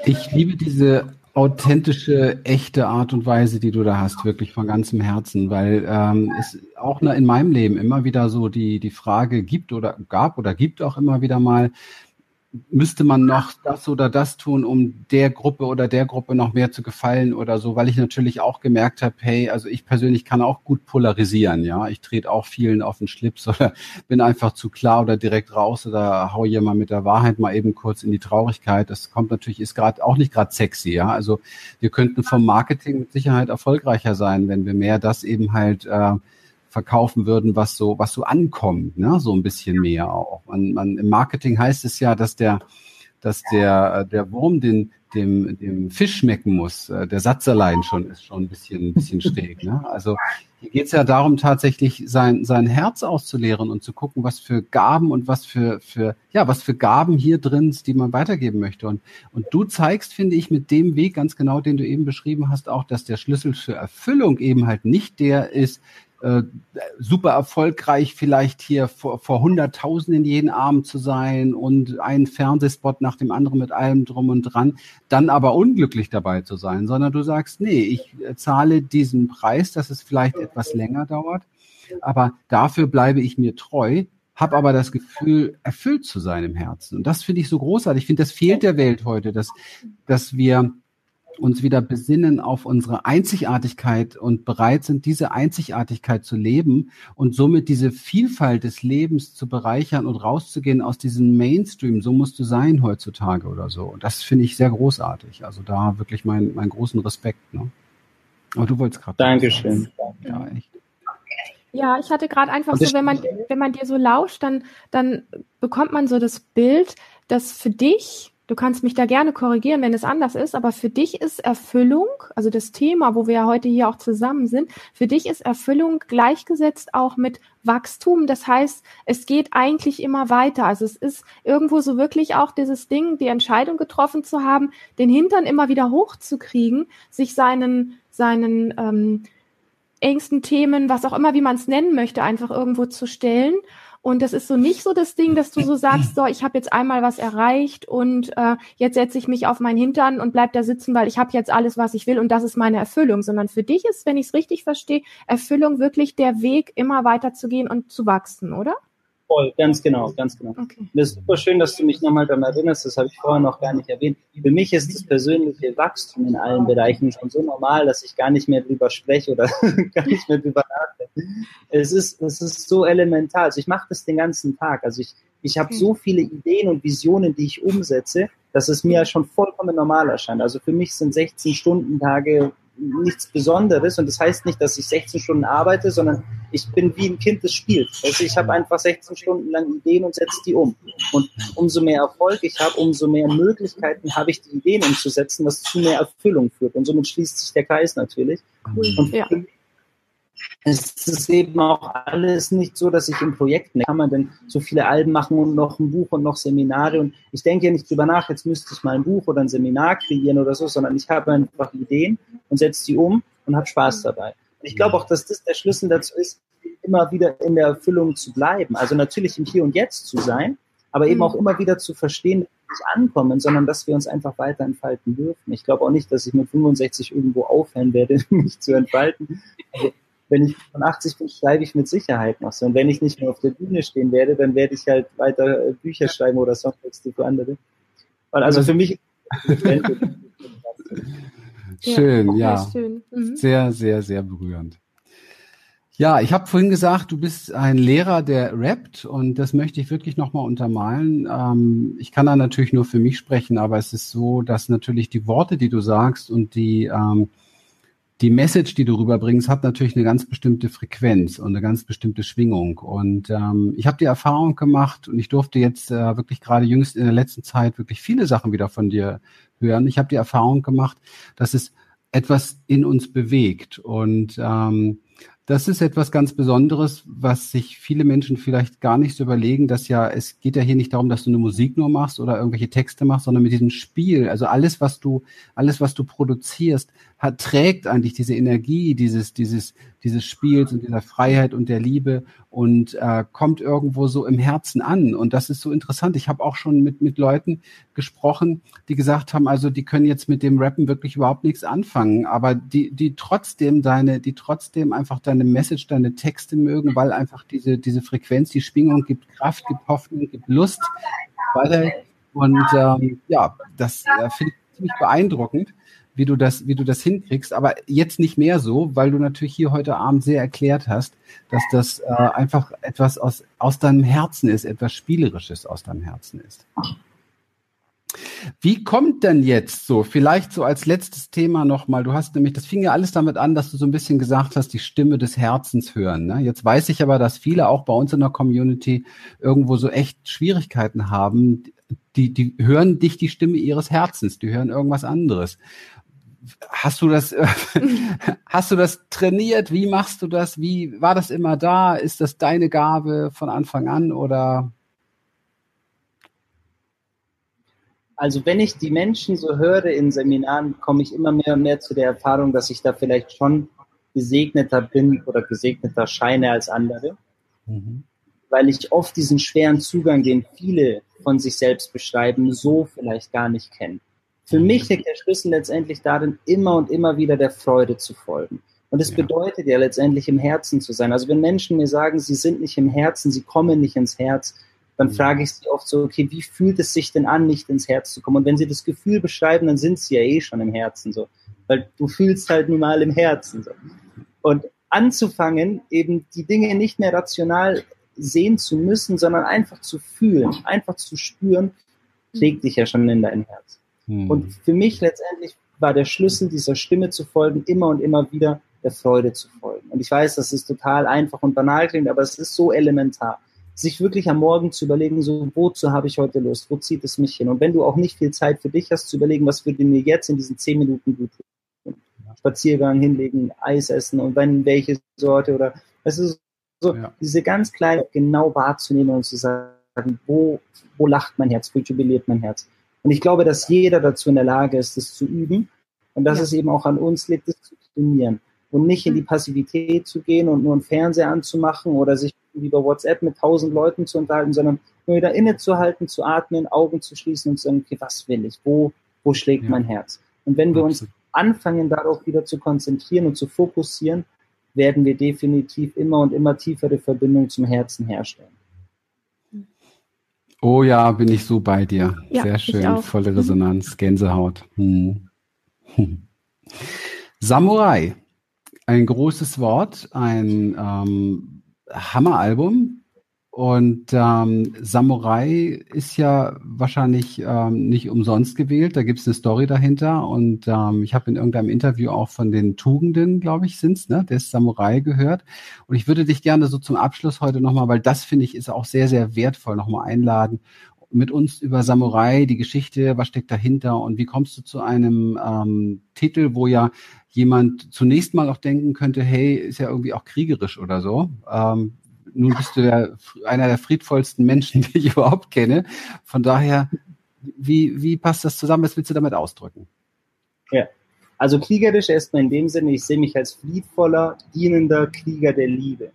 Ich liebe diese authentische, echte Art und Weise, die du da hast, wirklich von ganzem Herzen, weil ähm, es auch in meinem Leben immer wieder so die, die Frage gibt oder gab oder gibt auch immer wieder mal, müsste man noch das oder das tun, um der Gruppe oder der Gruppe noch mehr zu gefallen oder so, weil ich natürlich auch gemerkt habe, hey, also ich persönlich kann auch gut polarisieren, ja. Ich trete auch vielen auf den Schlips oder bin einfach zu klar oder direkt raus oder hau jemand mit der Wahrheit mal eben kurz in die Traurigkeit. Das kommt natürlich, ist gerade auch nicht gerade sexy, ja. Also wir könnten vom Marketing mit Sicherheit erfolgreicher sein, wenn wir mehr das eben halt äh, verkaufen würden, was so, was so ankommt, ne? so ein bisschen mehr auch. Man, man, Im Marketing heißt es ja, dass der, dass der, der Wurm den, dem, dem Fisch schmecken muss. Äh, der Satz allein schon ist schon ein bisschen, ein bisschen schräg. Ne? Also hier geht es ja darum, tatsächlich sein, sein Herz auszuleeren und zu gucken, was für Gaben und was für, für, ja, was für Gaben hier drin die man weitergeben möchte. Und, und du zeigst, finde ich, mit dem Weg ganz genau, den du eben beschrieben hast, auch, dass der Schlüssel für Erfüllung eben halt nicht der ist, äh, super erfolgreich vielleicht hier vor, vor Hunderttausenden jeden Abend zu sein und einen Fernsehspot nach dem anderen mit allem drum und dran, dann aber unglücklich dabei zu sein, sondern du sagst, nee, ich zahle diesen Preis, dass es vielleicht etwas länger dauert, aber dafür bleibe ich mir treu, habe aber das Gefühl, erfüllt zu sein im Herzen. Und das finde ich so großartig. Ich finde, das fehlt der Welt heute, dass, dass wir uns wieder besinnen auf unsere Einzigartigkeit und bereit sind, diese Einzigartigkeit zu leben und somit diese Vielfalt des Lebens zu bereichern und rauszugehen aus diesem Mainstream. So musst du sein heutzutage oder so. Und das finde ich sehr großartig. Also da wirklich mein, mein großen Respekt. Ne? Aber du wolltest gerade. Dankeschön. Ja, echt. Ja, ich hatte gerade einfach so, wenn man, wenn man dir so lauscht, dann, dann bekommt man so das Bild, dass für dich du kannst mich da gerne korrigieren, wenn es anders ist, aber für dich ist Erfüllung, also das Thema, wo wir ja heute hier auch zusammen sind, für dich ist Erfüllung gleichgesetzt auch mit Wachstum. Das heißt, es geht eigentlich immer weiter. Also es ist irgendwo so wirklich auch dieses Ding, die Entscheidung getroffen zu haben, den Hintern immer wieder hochzukriegen, sich seinen, seinen ähm, engsten Themen, was auch immer, wie man es nennen möchte, einfach irgendwo zu stellen und das ist so nicht so das Ding, dass du so sagst, so, ich habe jetzt einmal was erreicht und äh, jetzt setze ich mich auf meinen Hintern und bleib da sitzen, weil ich habe jetzt alles, was ich will und das ist meine Erfüllung. Sondern für dich ist, wenn ich es richtig verstehe, Erfüllung wirklich der Weg, immer weiter zu gehen und zu wachsen, oder? Voll, ganz genau, ganz genau. Okay. Das ist super schön, dass du mich nochmal daran erinnerst, das habe ich vorher noch gar nicht erwähnt. Für mich ist das persönliche Wachstum in allen Bereichen schon so normal, dass ich gar nicht mehr drüber spreche oder gar nicht mehr drüber nachdenke. Es ist, es ist so elementar. Also ich mache das den ganzen Tag. Also ich, ich habe so viele Ideen und Visionen, die ich umsetze, dass es mir schon vollkommen normal erscheint. Also für mich sind 16 Stunden Tage nichts Besonderes und das heißt nicht, dass ich 16 Stunden arbeite, sondern ich bin wie ein Kind, das spielt. Also ich habe einfach 16 Stunden lang Ideen und setze die um. Und umso mehr Erfolg ich habe, umso mehr Möglichkeiten habe ich, die Ideen umzusetzen, was zu mehr Erfüllung führt. Und somit schließt sich der Kreis natürlich. Und ja. Es ist eben auch alles nicht so, dass ich in Projekten kann man denn so viele Alben machen und noch ein Buch und noch Seminare und ich denke ja nicht drüber nach, jetzt müsste ich mal ein Buch oder ein Seminar kreieren oder so, sondern ich habe einfach Ideen und setze die um und habe Spaß dabei. Und ich glaube auch, dass das der Schlüssel dazu ist, immer wieder in der Erfüllung zu bleiben. Also natürlich im Hier und Jetzt zu sein, aber eben mhm. auch immer wieder zu verstehen, dass wir nicht ankommen, sondern dass wir uns einfach weiter entfalten dürfen. Ich glaube auch nicht, dass ich mit 65 irgendwo aufhören werde, mich zu entfalten. Also wenn ich von 80 bin, schreibe ich mit Sicherheit noch so. Und wenn ich nicht mehr auf der Bühne stehen werde, dann werde ich halt weiter äh, Bücher schreiben oder Songtexte für andere. Weil also für mich Schön, ja. Schön. Mhm. Sehr, sehr, sehr berührend. Ja, ich habe vorhin gesagt, du bist ein Lehrer, der rappt und das möchte ich wirklich nochmal untermalen. Ähm, ich kann da natürlich nur für mich sprechen, aber es ist so, dass natürlich die Worte, die du sagst und die ähm, die Message, die du rüberbringst, hat natürlich eine ganz bestimmte Frequenz und eine ganz bestimmte Schwingung. Und ähm, ich habe die Erfahrung gemacht und ich durfte jetzt äh, wirklich gerade jüngst in der letzten Zeit wirklich viele Sachen wieder von dir hören. Ich habe die Erfahrung gemacht, dass es etwas in uns bewegt und ähm, das ist etwas ganz Besonderes, was sich viele Menschen vielleicht gar nicht so überlegen, dass ja, es geht ja hier nicht darum, dass du eine Musik nur machst oder irgendwelche Texte machst, sondern mit diesem Spiel, also alles, was du, alles, was du produzierst, hat, trägt eigentlich diese Energie dieses, dieses, dieses Spiels und dieser Freiheit und der Liebe und äh, kommt irgendwo so im Herzen an. Und das ist so interessant. Ich habe auch schon mit, mit Leuten gesprochen, die gesagt haben, also die können jetzt mit dem Rappen wirklich überhaupt nichts anfangen, aber die, die trotzdem deine, die trotzdem einfach deine Message, deine Texte mögen, weil einfach diese, diese Frequenz, die Schwingung gibt Kraft, gibt Hoffnung, gibt Lust. Weiter. Und ähm, ja, das äh, finde ich ziemlich beeindruckend wie du das, wie du das hinkriegst. Aber jetzt nicht mehr so, weil du natürlich hier heute Abend sehr erklärt hast, dass das äh, einfach etwas aus, aus deinem Herzen ist, etwas Spielerisches aus deinem Herzen ist. Wie kommt denn jetzt so, vielleicht so als letztes Thema nochmal, du hast nämlich, das fing ja alles damit an, dass du so ein bisschen gesagt hast, die Stimme des Herzens hören. Ne? Jetzt weiß ich aber, dass viele auch bei uns in der Community irgendwo so echt Schwierigkeiten haben. Die, die hören dich die Stimme ihres Herzens, die hören irgendwas anderes hast du das, hast du das trainiert? Wie machst du das? Wie war das immer da? Ist das deine Gabe von Anfang an oder? Also wenn ich die Menschen so höre in Seminaren, komme ich immer mehr und mehr zu der Erfahrung, dass ich da vielleicht schon gesegneter bin oder gesegneter scheine als andere, mhm. weil ich oft diesen schweren Zugang, den viele von sich selbst beschreiben, so vielleicht gar nicht kenne. Für mich liegt der Schlüssel letztendlich darin, immer und immer wieder der Freude zu folgen. Und es ja. bedeutet ja letztendlich im Herzen zu sein. Also wenn Menschen mir sagen, sie sind nicht im Herzen, sie kommen nicht ins Herz, dann mhm. frage ich sie oft so, okay, wie fühlt es sich denn an, nicht ins Herz zu kommen? Und wenn sie das Gefühl beschreiben, dann sind sie ja eh schon im Herzen so. Weil du fühlst halt nun mal im Herzen so. Und anzufangen, eben die Dinge nicht mehr rational sehen zu müssen, sondern einfach zu fühlen, einfach zu spüren, trägt dich ja schon in dein Herz. Mhm. Und für mich letztendlich war der Schlüssel, dieser Stimme zu folgen, immer und immer wieder der Freude zu folgen. Und ich weiß, das ist total einfach und banal klingt, aber es ist so elementar. sich wirklich am Morgen zu überlegen, so wozu habe ich heute Lust, wo zieht es mich hin? Und wenn du auch nicht viel Zeit für dich hast, zu überlegen, was würde mir jetzt in diesen zehn Minuten gut tun? Spaziergang hinlegen, Eis essen und wenn welche Sorte oder es ist so ja. diese ganz kleine genau wahrzunehmen und zu sagen, wo, wo lacht mein Herz, wo jubiliert mein Herz. Und ich glaube, dass jeder dazu in der Lage ist, das zu üben und dass ja. es eben auch an uns liegt, das zu trainieren und nicht in die hm. Passivität zu gehen und nur einen Fernseher anzumachen oder sich über WhatsApp mit tausend Leuten zu unterhalten, sondern nur wieder innezuhalten, zu atmen, Augen zu schließen und zu sagen, okay, was will ich? Wo, wo schlägt ja. mein Herz? Und wenn wir Absolut. uns anfangen, darauf wieder zu konzentrieren und zu fokussieren, werden wir definitiv immer und immer tiefere Verbindungen zum Herzen herstellen. Oh ja, bin ich so bei dir. Ja, Sehr schön, volle Resonanz, Gänsehaut. Hm. Samurai, ein großes Wort, ein ähm, Hammeralbum. Und ähm, Samurai ist ja wahrscheinlich ähm, nicht umsonst gewählt. Da gibt es eine Story dahinter. Und ähm, ich habe in irgendeinem Interview auch von den Tugenden, glaube ich, sind's, ne, des Samurai gehört. Und ich würde dich gerne so zum Abschluss heute nochmal, weil das finde ich ist auch sehr, sehr wertvoll, nochmal einladen, mit uns über Samurai, die Geschichte, was steckt dahinter und wie kommst du zu einem ähm, Titel, wo ja jemand zunächst mal auch denken könnte, hey, ist ja irgendwie auch kriegerisch oder so. Ähm, nun bist du der, einer der friedvollsten Menschen, die ich überhaupt kenne. Von daher, wie, wie passt das zusammen? Was willst du damit ausdrücken? Ja, also kriegerisch erstmal in dem Sinne, ich sehe mich als friedvoller, dienender Krieger der Liebe.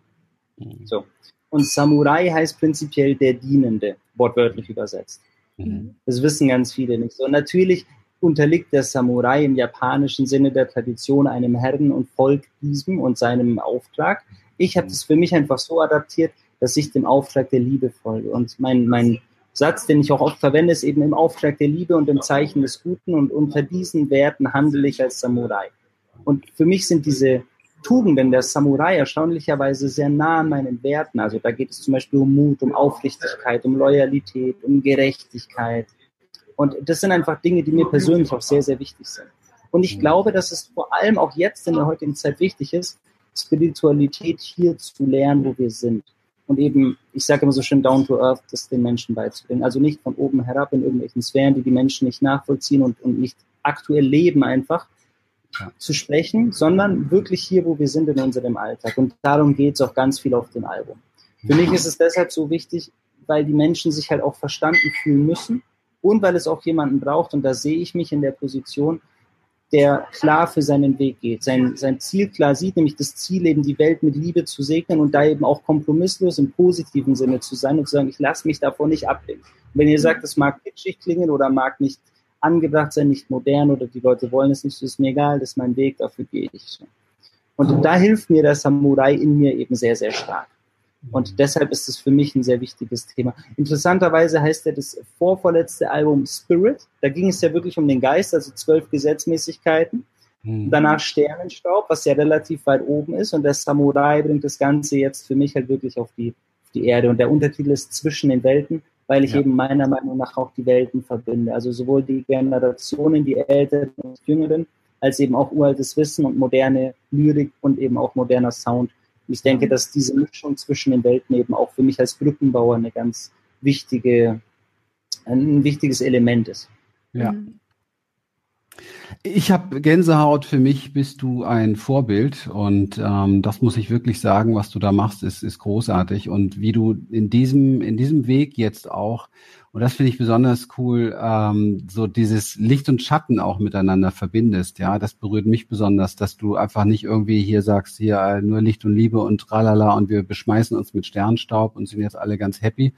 Mhm. So. Und Samurai heißt prinzipiell der Dienende, wortwörtlich übersetzt. Mhm. Das wissen ganz viele nicht so. Und natürlich unterliegt der Samurai im japanischen Sinne der Tradition einem Herren und Volk diesem und seinem Auftrag. Ich habe das für mich einfach so adaptiert, dass ich dem Auftrag der Liebe folge. Und mein, mein Satz, den ich auch oft verwende, ist eben im Auftrag der Liebe und im Zeichen des Guten. Und unter diesen Werten handle ich als Samurai. Und für mich sind diese Tugenden der Samurai erstaunlicherweise sehr nah an meinen Werten. Also da geht es zum Beispiel um Mut, um Aufrichtigkeit, um Loyalität, um Gerechtigkeit. Und das sind einfach Dinge, die mir persönlich auch sehr, sehr wichtig sind. Und ich glaube, dass es vor allem auch jetzt in der heutigen Zeit wichtig ist, Spiritualität hier zu lernen, wo wir sind. Und eben, ich sage immer so schön, down to earth, das den Menschen beizubringen. Also nicht von oben herab in irgendwelchen Sphären, die die Menschen nicht nachvollziehen und, und nicht aktuell leben einfach, ja. zu sprechen, sondern wirklich hier, wo wir sind in unserem Alltag. Und darum geht es auch ganz viel auf dem Album. Für mich ist es deshalb so wichtig, weil die Menschen sich halt auch verstanden fühlen müssen und weil es auch jemanden braucht, und da sehe ich mich in der Position, der klar für seinen Weg geht, sein, sein Ziel klar sieht, nämlich das Ziel eben die Welt mit Liebe zu segnen und da eben auch kompromisslos im positiven Sinne zu sein und zu sagen, ich lasse mich davon nicht. Und wenn ihr sagt, das mag kitschig klingen oder mag nicht angebracht sein, nicht modern oder die Leute wollen es nicht, ist mir egal, das ist mein Weg, dafür gehe ich. Und da hilft mir der Samurai in mir eben sehr, sehr stark. Und deshalb ist es für mich ein sehr wichtiges Thema. Interessanterweise heißt ja das vorvorletzte Album Spirit. Da ging es ja wirklich um den Geist, also zwölf Gesetzmäßigkeiten. Mhm. Danach Sternenstaub, was ja relativ weit oben ist. Und der Samurai bringt das Ganze jetzt für mich halt wirklich auf die, auf die Erde. Und der Untertitel ist Zwischen den Welten, weil ich ja. eben meiner Meinung nach auch die Welten verbinde. Also sowohl die Generationen, die Älteren und Jüngeren, als eben auch uraltes Wissen und moderne Lyrik und eben auch moderner Sound ich denke, dass diese Mischung zwischen den Welten eben auch für mich als Brückenbauer eine ganz wichtige, ein wichtiges Element ist. Ja. Mhm. Ich habe Gänsehaut. Für mich bist du ein Vorbild und ähm, das muss ich wirklich sagen, was du da machst, ist, ist großartig und wie du in diesem in diesem Weg jetzt auch und das finde ich besonders cool, ähm, so dieses Licht und Schatten auch miteinander verbindest. Ja, das berührt mich besonders, dass du einfach nicht irgendwie hier sagst, hier äh, nur Licht und Liebe und tralala und wir beschmeißen uns mit Sternstaub und sind jetzt alle ganz happy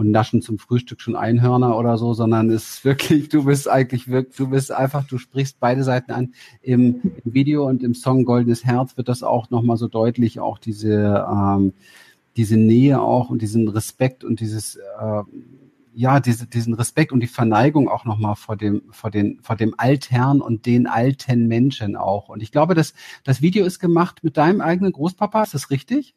und naschen zum Frühstück schon Einhörner oder so, sondern es ist wirklich, du bist eigentlich wirklich, du bist einfach, du sprichst beide Seiten an. Im, im Video und im Song Goldenes Herz wird das auch nochmal so deutlich, auch diese, ähm, diese Nähe auch und diesen Respekt und dieses, äh, ja, diese, diesen Respekt und die Verneigung auch nochmal vor dem, vor den, vor dem Altherrn und den alten Menschen auch. Und ich glaube, dass das Video ist gemacht mit deinem eigenen Großpapa, ist das richtig?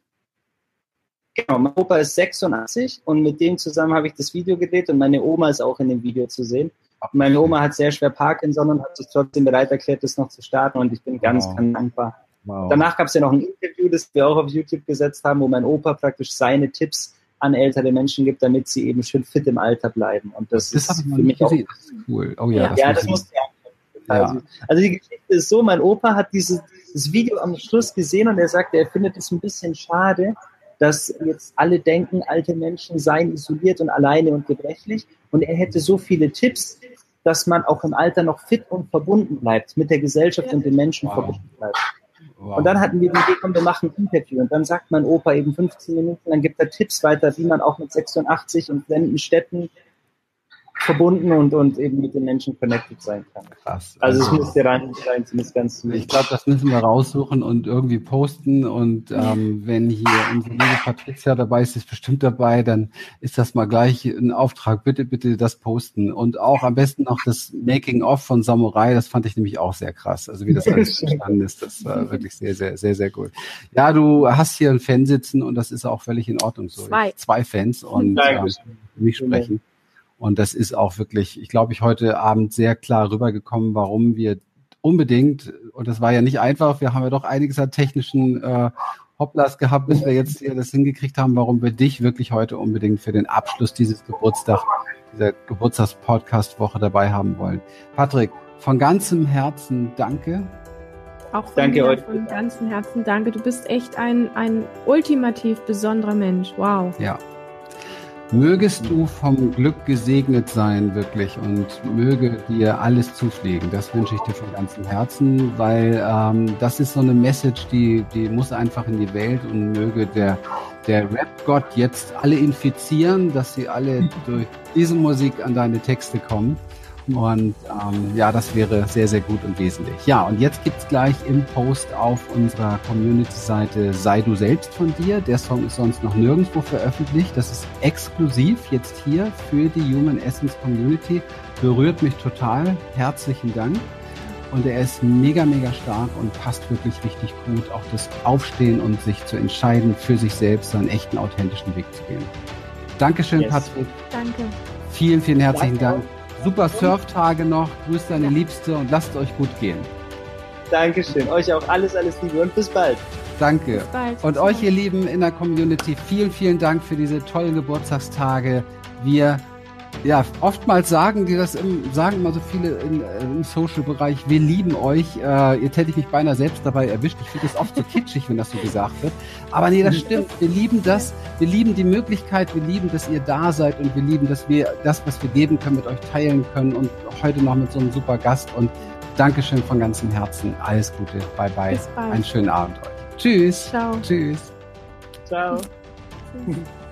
Genau, mein Opa ist 86 und mit dem zusammen habe ich das Video gedreht und meine Oma ist auch in dem Video zu sehen. Meine Oma hat sehr schwer Parkinson und hat sich trotzdem bereit erklärt, das noch zu starten und ich bin ganz, wow. ganz dankbar. Wow. Danach gab es ja noch ein Interview, das wir auch auf YouTube gesetzt haben, wo mein Opa praktisch seine Tipps an ältere Menschen gibt, damit sie eben schön fit im Alter bleiben. Und das, das ist für mich gesehen. auch cool. Oh ja, ja das, ja, das muss ja. ja. Also die Geschichte ist so, mein Opa hat dieses, dieses Video am Schluss gesehen und er sagte, er findet es ein bisschen schade, dass jetzt alle denken, alte Menschen seien isoliert und alleine und gebrechlich. Und er hätte so viele Tipps, dass man auch im Alter noch fit und verbunden bleibt, mit der Gesellschaft und den Menschen wow. verbunden bleibt. Wow. Und dann hatten wir die Idee, komm, wir machen ein Interview. Und dann sagt mein Opa eben 15 Minuten, dann gibt er Tipps weiter, wie man auch mit 86 und fremden Städten verbunden und, und eben mit den Menschen connected sein kann. Krass. Also, also es müsste rein, rein zumindest ganz Ich glaube, das müssen wir raussuchen und irgendwie posten. Und ähm, wenn hier unsere liebe Patricia dabei ist, ist bestimmt dabei, dann ist das mal gleich ein Auftrag. Bitte, bitte das posten. Und auch am besten noch das Making-of von Samurai, das fand ich nämlich auch sehr krass. Also wie das alles entstanden ist, das war wirklich sehr, sehr, sehr, sehr gut. Ja, du hast hier einen Fan sitzen und das ist auch völlig in Ordnung so. Zwei. Zwei Fans und ähm, nicht sprechen. Und das ist auch wirklich, ich glaube, ich heute Abend sehr klar rübergekommen, warum wir unbedingt, und das war ja nicht einfach, wir haben ja doch einiges an technischen äh, Hopplas gehabt, bis wir jetzt hier das hingekriegt haben, warum wir dich wirklich heute unbedingt für den Abschluss dieses Geburtstag, dieser Geburtstagspodcast-Woche dabei haben wollen. Patrick, von ganzem Herzen danke. Auch von danke euch. Von ganzem Herzen danke. Du bist echt ein, ein ultimativ besonderer Mensch. Wow. Ja, Mögest du vom Glück gesegnet sein, wirklich, und möge dir alles zufliegen. Das wünsche ich dir von ganzem Herzen, weil ähm, das ist so eine Message, die, die muss einfach in die Welt und möge der, der Rap-Gott jetzt alle infizieren, dass sie alle durch diese Musik an deine Texte kommen. Und ähm, ja, das wäre sehr, sehr gut und wesentlich. Ja, und jetzt gibt's gleich im Post auf unserer Community-Seite Sei du selbst von dir. Der Song ist sonst noch nirgendwo veröffentlicht. Das ist exklusiv jetzt hier für die Human Essence Community. Berührt mich total. Herzlichen Dank. Und er ist mega, mega stark und passt wirklich richtig gut. Auch das Aufstehen und sich zu entscheiden, für sich selbst seinen echten, authentischen Weg zu gehen. Dankeschön, yes. Patrick. Danke. Vielen, vielen herzlichen Danke. Dank super Surftage noch. Grüß deine Liebste und lasst euch gut gehen. Dankeschön. Euch auch alles, alles Liebe und bis bald. Danke. Bis bald. Und euch, ihr Lieben in der Community, vielen, vielen Dank für diese tollen Geburtstagstage. Wir ja, oftmals sagen die das, im, sagen immer so viele in, im Social-Bereich, wir lieben euch. Äh, jetzt hätte ich mich beinahe selbst dabei erwischt. Ich finde das oft so kitschig, wenn das so gesagt wird. Aber nee, das stimmt. Wir lieben das. Wir lieben die Möglichkeit. Wir lieben, dass ihr da seid und wir lieben, dass wir das, was wir geben können, mit euch teilen können und heute noch mit so einem super Gast. Und Dankeschön von ganzem Herzen. Alles Gute. Bye bye. Bis bald. Einen schönen Abend euch. Tschüss. Ciao. Tschüss. Ciao.